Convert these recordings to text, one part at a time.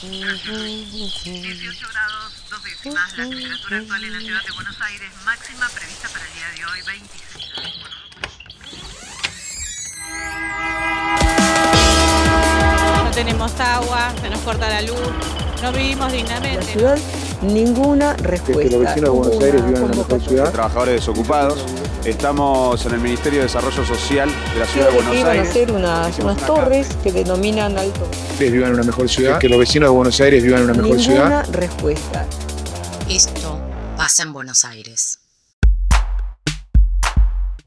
18 grados, dos décimas. La temperatura actual en la ciudad de Buenos Aires, máxima prevista para el día de hoy, 26 grados. No tenemos agua, se nos corta la luz, no vivimos dignamente. La ciudad, ninguna respuesta. Que los vecinos de Buenos Aires vivan en una mejor ciudad. Trabajadores desocupados. Estamos en el Ministerio de Desarrollo Social de la Ciudad de Buenos Iban a Aires. hacer unas, unas una torres que denominan alto. Ustedes vivan en una mejor ciudad. Que los vecinos de Buenos Aires vivan en una mejor Ninguna ciudad. respuesta. Esto pasa en Buenos Aires.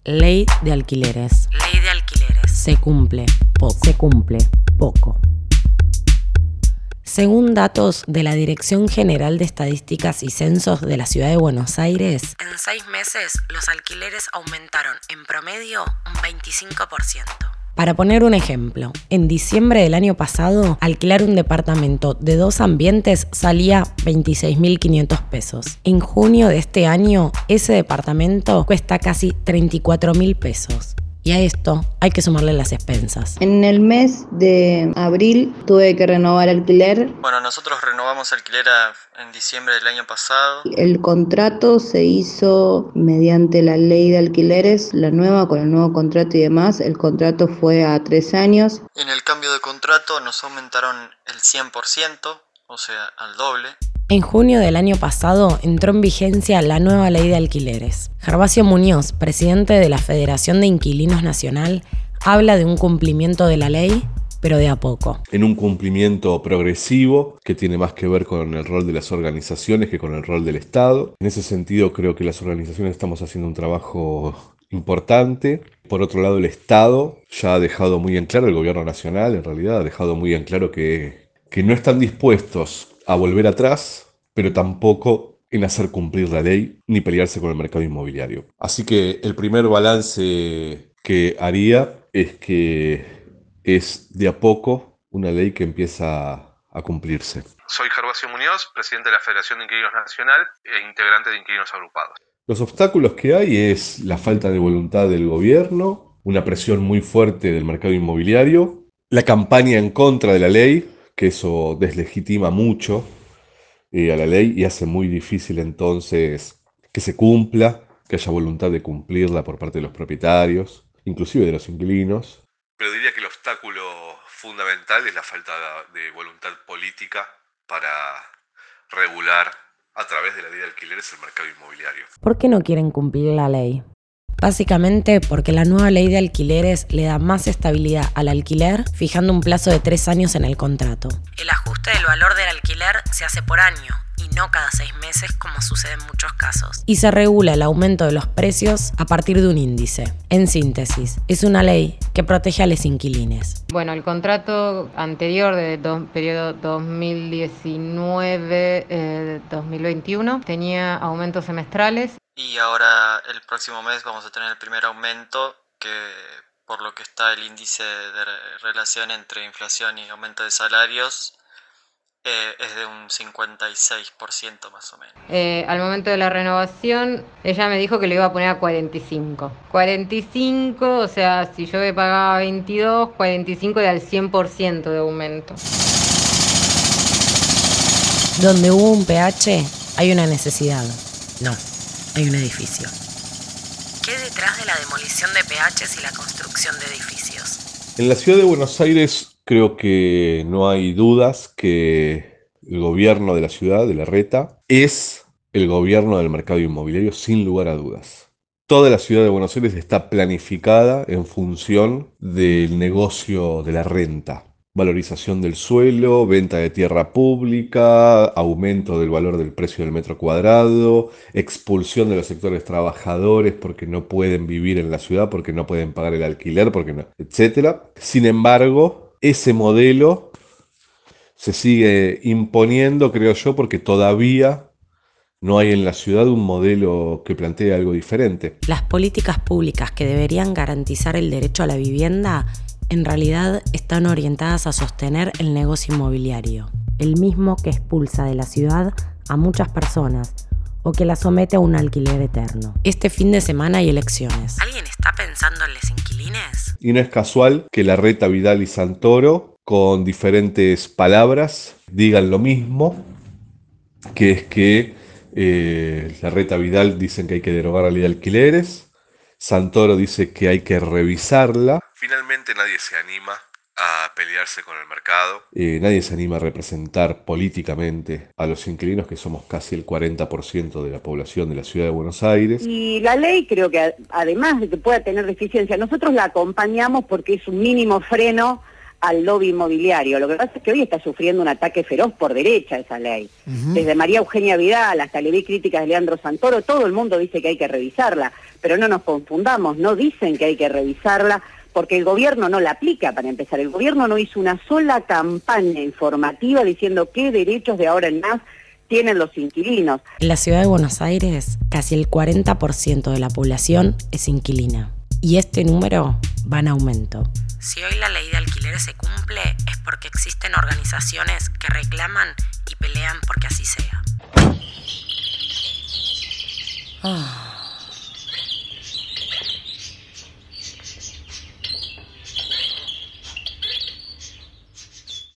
Ley de alquileres. Ley de alquileres. Se cumple poco. Se cumple poco. Según datos de la Dirección General de Estadísticas y Censos de la Ciudad de Buenos Aires, En seis meses los alquileres aumentaron en promedio un 25%. para poner un ejemplo, en diciembre del año pasado, alquilar un departamento de dos ambientes salía 26.500 pesos. En junio de este año, ese departamento cuesta casi 34.000 pesos. Y a esto hay que sumarle las expensas. En el mes de abril tuve que renovar alquiler. Bueno, nosotros renovamos alquiler a- en diciembre del año pasado. El contrato se hizo mediante la ley de alquileres, la nueva, con el nuevo contrato y demás. El contrato fue a tres años. En el cambio de contrato nos aumentaron el 100%, o sea, al doble. En junio del año pasado entró en vigencia la nueva ley de alquileres. Gervasio Muñoz, presidente de la Federación de Inquilinos Nacional, habla de un cumplimiento de la ley, pero de a poco. en un cumplimiento progresivo que tiene más que ver con el rol de las organizaciones que con el rol del Estado. En ese sentido creo que las organizaciones estamos haciendo un trabajo importante. Por otro lado, el Estado ya ha dejado muy en claro, el gobierno nacional en realidad ha dejado muy en claro que, que no están dispuestos a volver atrás, pero tampoco en hacer cumplir la ley ni pelearse con el mercado inmobiliario. Así que el primer balance que haría es que es de a poco una ley que empieza a cumplirse. Soy Gervasio Muñoz, presidente de la Federación de Inquilinos Nacional e integrante de Inquilinos Agrupados. Los obstáculos que hay es la falta de voluntad del gobierno, una presión muy fuerte del mercado inmobiliario, la campaña en contra de la ley, que eso deslegitima mucho eh, a la ley y hace muy difícil entonces que se cumpla, que haya voluntad de cumplirla por parte de los propietarios, inclusive de los inquilinos. Pero diría que el obstáculo fundamental es la falta de voluntad política para regular a través de la ley de alquileres el mercado inmobiliario. ¿Por qué no quieren cumplir la ley? Básicamente porque la nueva ley de alquileres le da más estabilidad al alquiler, fijando un plazo de tres años en el contrato. El ajuste del valor del alquiler se hace por año y no cada seis meses como sucede en muchos casos. y se regula el aumento de los precios a partir de un índice. En síntesis, es una ley que protege a los inquilines. Bueno, el contrato anterior de do- periodo 2019-2021 tenía aumentos semestrales. Y ahora el próximo mes vamos a tener el primer aumento que por lo que está el índice de re- relación entre inflación y aumento de salarios eh, es de un 56% más o menos. Eh, al momento de la renovación, ella me dijo que le iba a poner a 45. 45, o sea, si yo me pagaba 22, 45 era el 100% de aumento. Donde hubo un pH, hay una necesidad. No, hay un edificio. ¿Qué hay detrás de la demolición de PHs y la construcción de edificios? En la ciudad de Buenos Aires creo que no hay dudas que el gobierno de la ciudad, de la Reta, es el gobierno del mercado inmobiliario sin lugar a dudas. Toda la ciudad de Buenos Aires está planificada en función del negocio de la renta. Valorización del suelo, venta de tierra pública, aumento del valor del precio del metro cuadrado, expulsión de los sectores trabajadores porque no pueden vivir en la ciudad, porque no pueden pagar el alquiler, porque no, etc. Sin embargo, ese modelo se sigue imponiendo, creo yo, porque todavía no hay en la ciudad un modelo que plantee algo diferente. Las políticas públicas que deberían garantizar el derecho a la vivienda en realidad están orientadas a sostener el negocio inmobiliario, el mismo que expulsa de la ciudad a muchas personas o que la somete a un alquiler eterno. Este fin de semana hay elecciones. ¿Alguien está pensando en los inquilines? Y no es casual que la reta Vidal y Santoro con diferentes palabras digan lo mismo, que es que eh, la reta Vidal dicen que hay que derogar la ley de alquileres, Santoro dice que hay que revisarla. Finalmente nadie se anima a pelearse con el mercado. Eh, nadie se anima a representar políticamente a los inquilinos, que somos casi el 40% de la población de la ciudad de Buenos Aires. Y la ley creo que además de que pueda tener deficiencia, nosotros la acompañamos porque es un mínimo freno al lobby inmobiliario. Lo que pasa es que hoy está sufriendo un ataque feroz por derecha esa ley. Desde María Eugenia Vidal hasta le vi críticas de Leandro Santoro, todo el mundo dice que hay que revisarla, pero no nos confundamos, no dicen que hay que revisarla porque el gobierno no la aplica para empezar. El gobierno no hizo una sola campaña informativa diciendo qué derechos de ahora en más tienen los inquilinos. En la ciudad de Buenos Aires, casi el 40% de la población es inquilina. Y este número va en aumento. Si hoy la ley de alquileres se cumple es porque existen organizaciones que reclaman y pelean porque así sea. Ah.